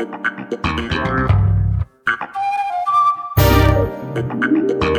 Slept all night with my hands on it. Give me some of that yum yum before I sleep tonight. Boom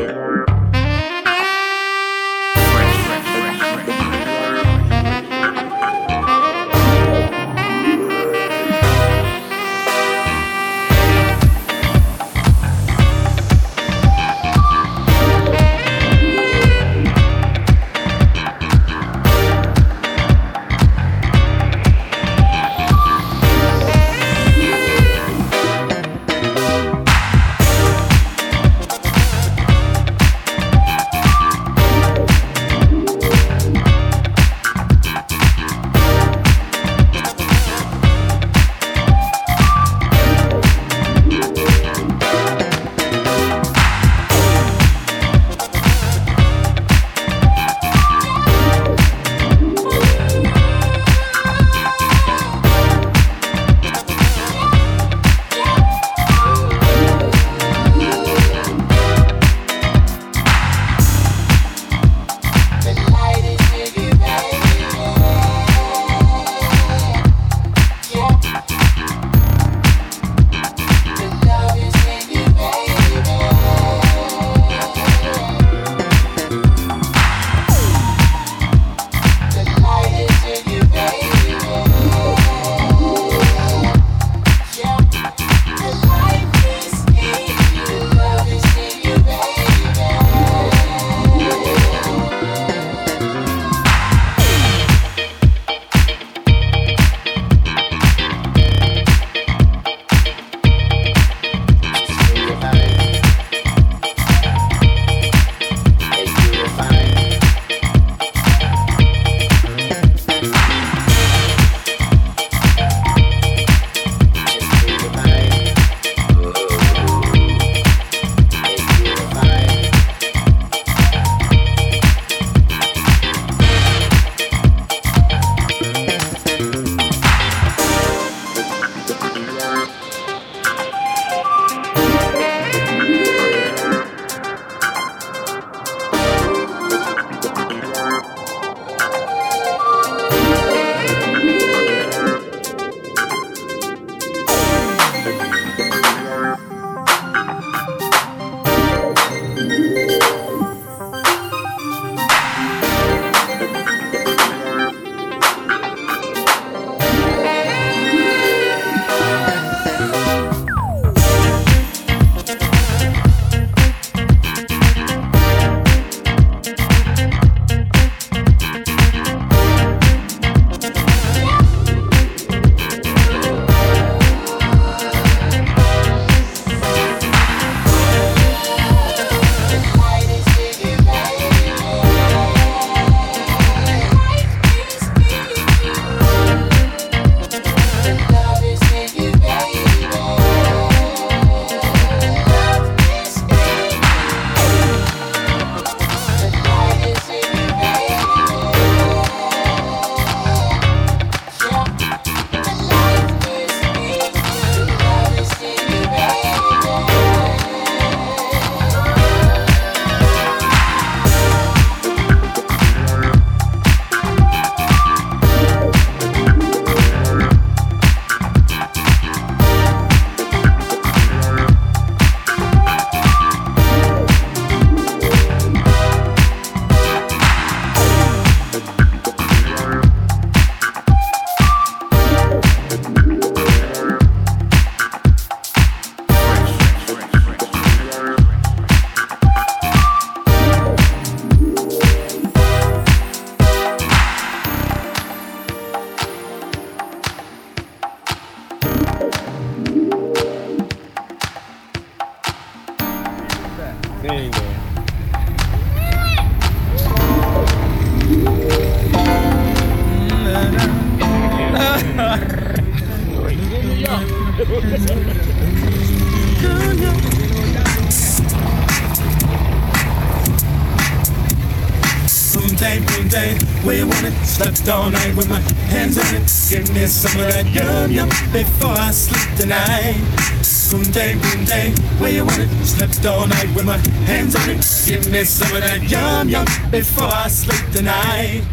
day, where you want it? Slept all night with my hands on it. Give me some of that yum yum before I sleep tonight.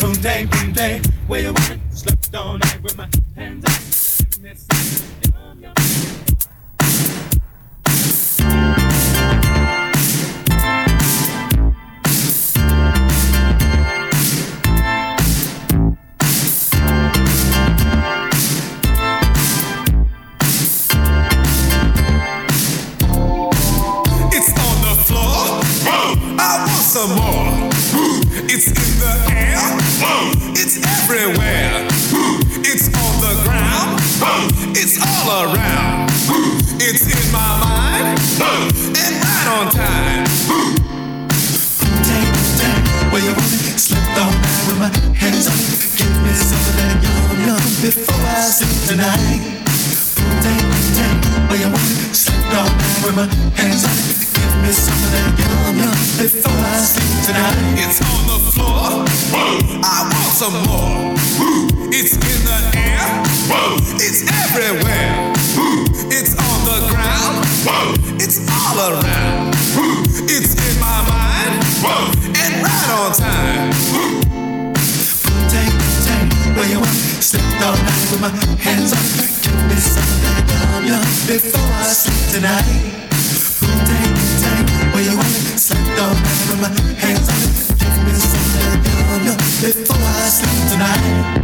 Boom day, boom day, where you want it? Slept all night before I sleep tonight. Where you with my hands it. Give me some of that yum yum before I sleep tonight. It's on the floor. I want some more. It's in the air. It's everywhere. It's on the ground. It's all around. It's in my mind. And right on time. Where you want. Slip all night with my hands on. Give me some of that yum yum before I sleep tonight. Take, take where you want. Slip all night with my hands up. Give me some of that yum yum before I sleep tonight.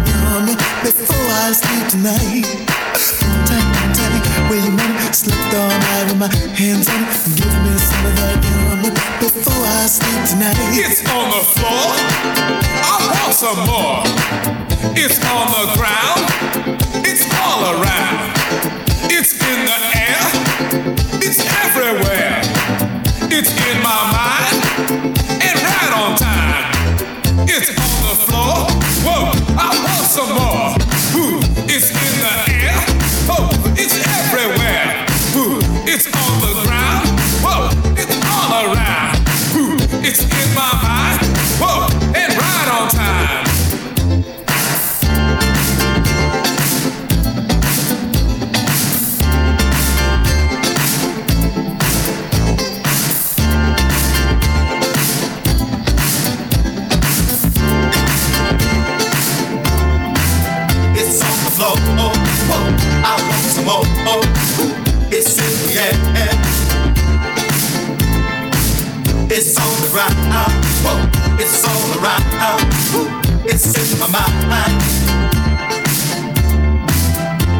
me before I sleep tonight. Tell me, tell me where you want it. Slipped all night with my hands on it. Give me some of that caramel before I sleep tonight. It's on the floor. I want some more. It's on the ground. It's all around. It's in the air. It's everywhere. It's in my mind and right on time. It's on the floor. Whoa some more. Who is in the air? Oh, it's everywhere. Who it's on the ground? Whoa, it's all around. Who it's in my mind? Whoa. It's all around. It's in my mind.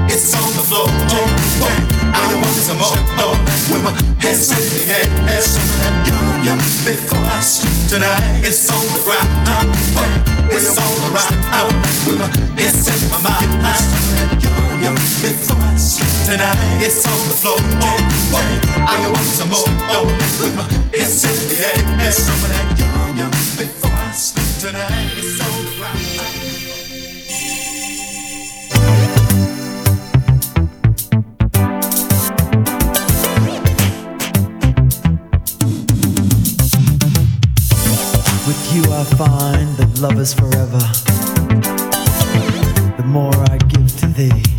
It's on the floor. Oh, oh. I want some more. Oh, with my hands in the air. Yum, yum, before I sleep tonight. It's on the ground. Oh, it's all around. With my hands in my mind. Yum, yum, before I sleep tonight. It's on the floor. Oh, oh. I want some more. Oh, with my hands in the air tonight is so bright. With you, I find that love is forever. The more I give to thee.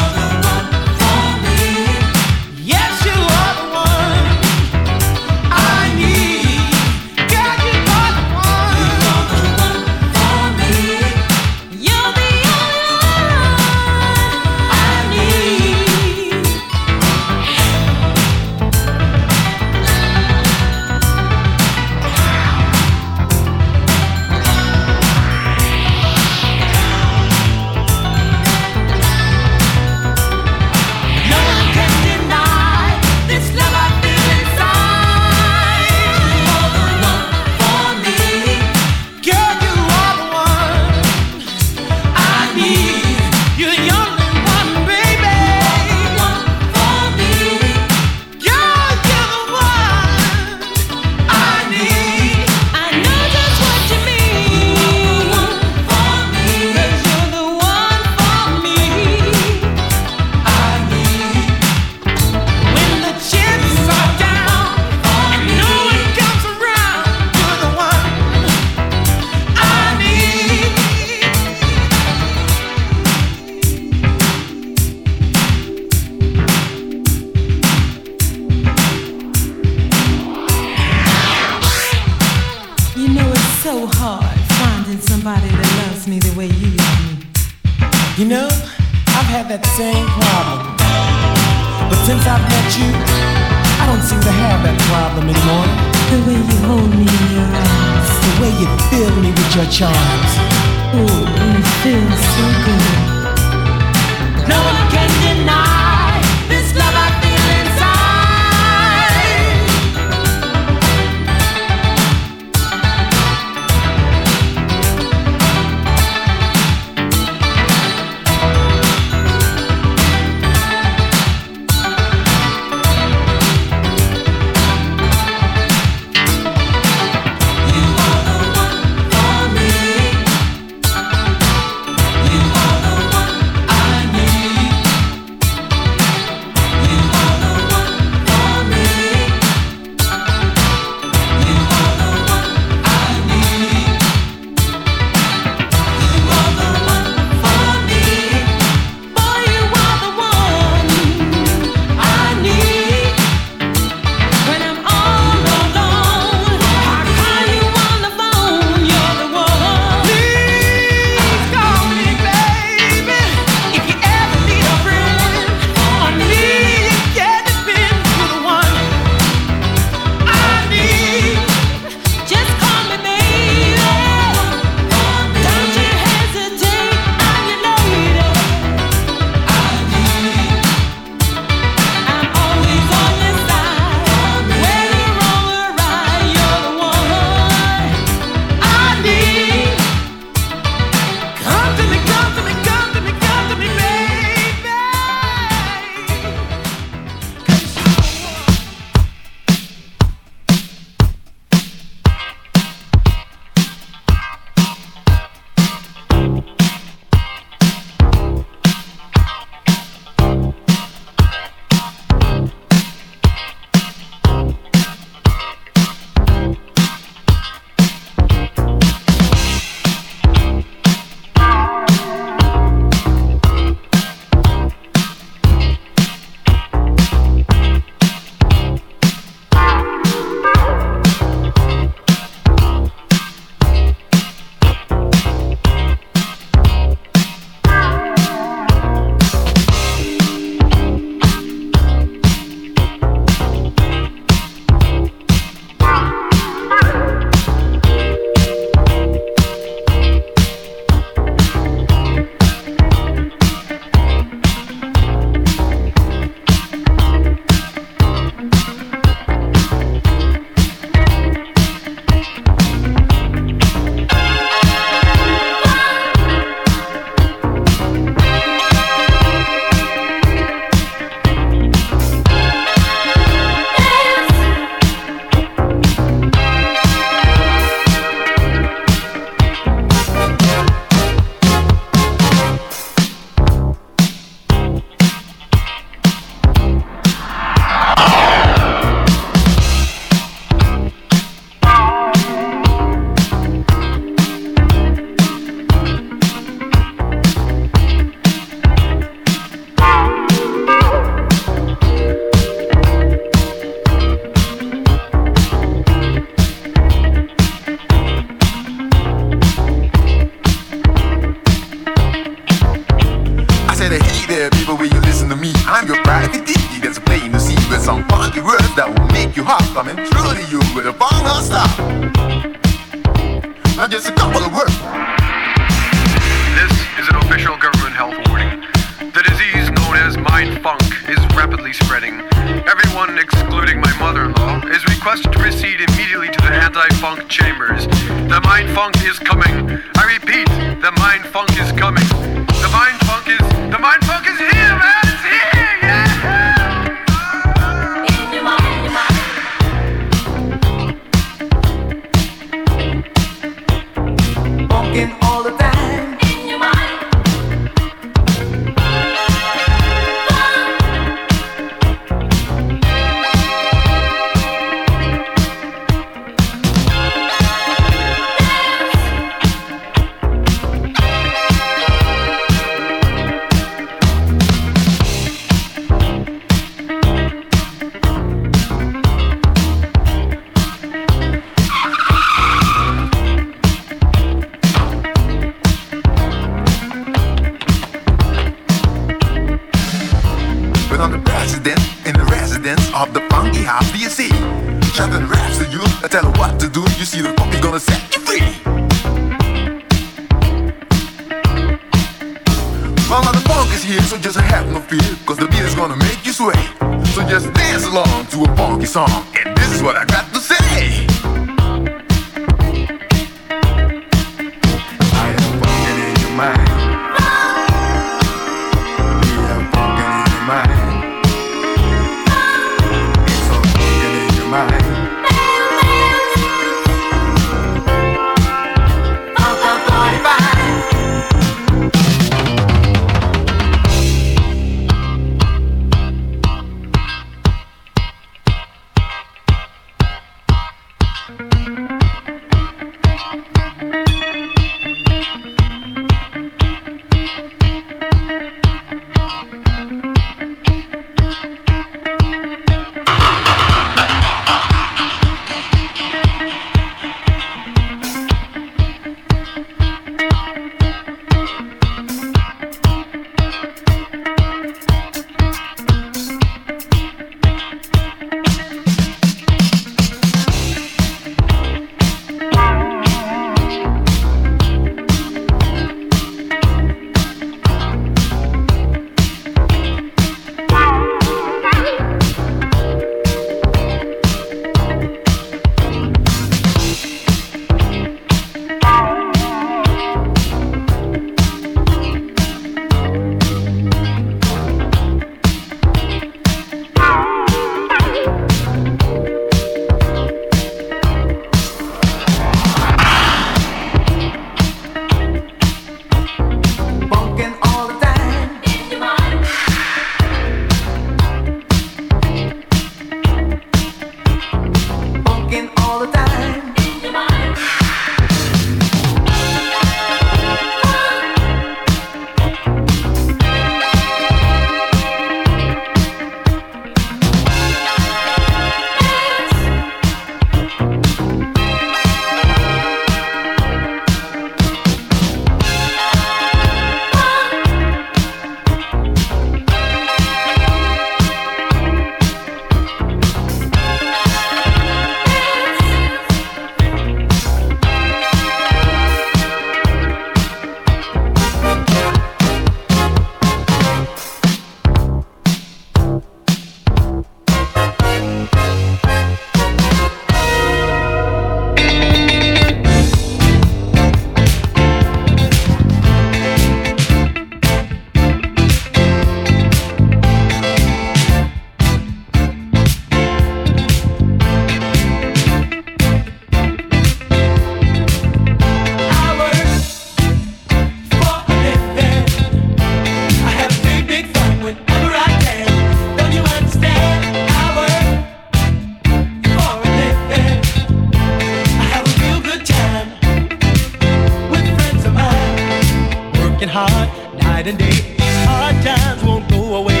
Hard times won't go away.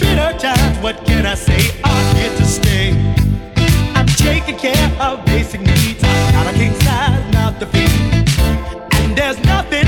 Bitter times, what can I say? I'm here to stay. I'm taking care of basic needs. A king size, not the. And there's nothing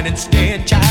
and instead, child.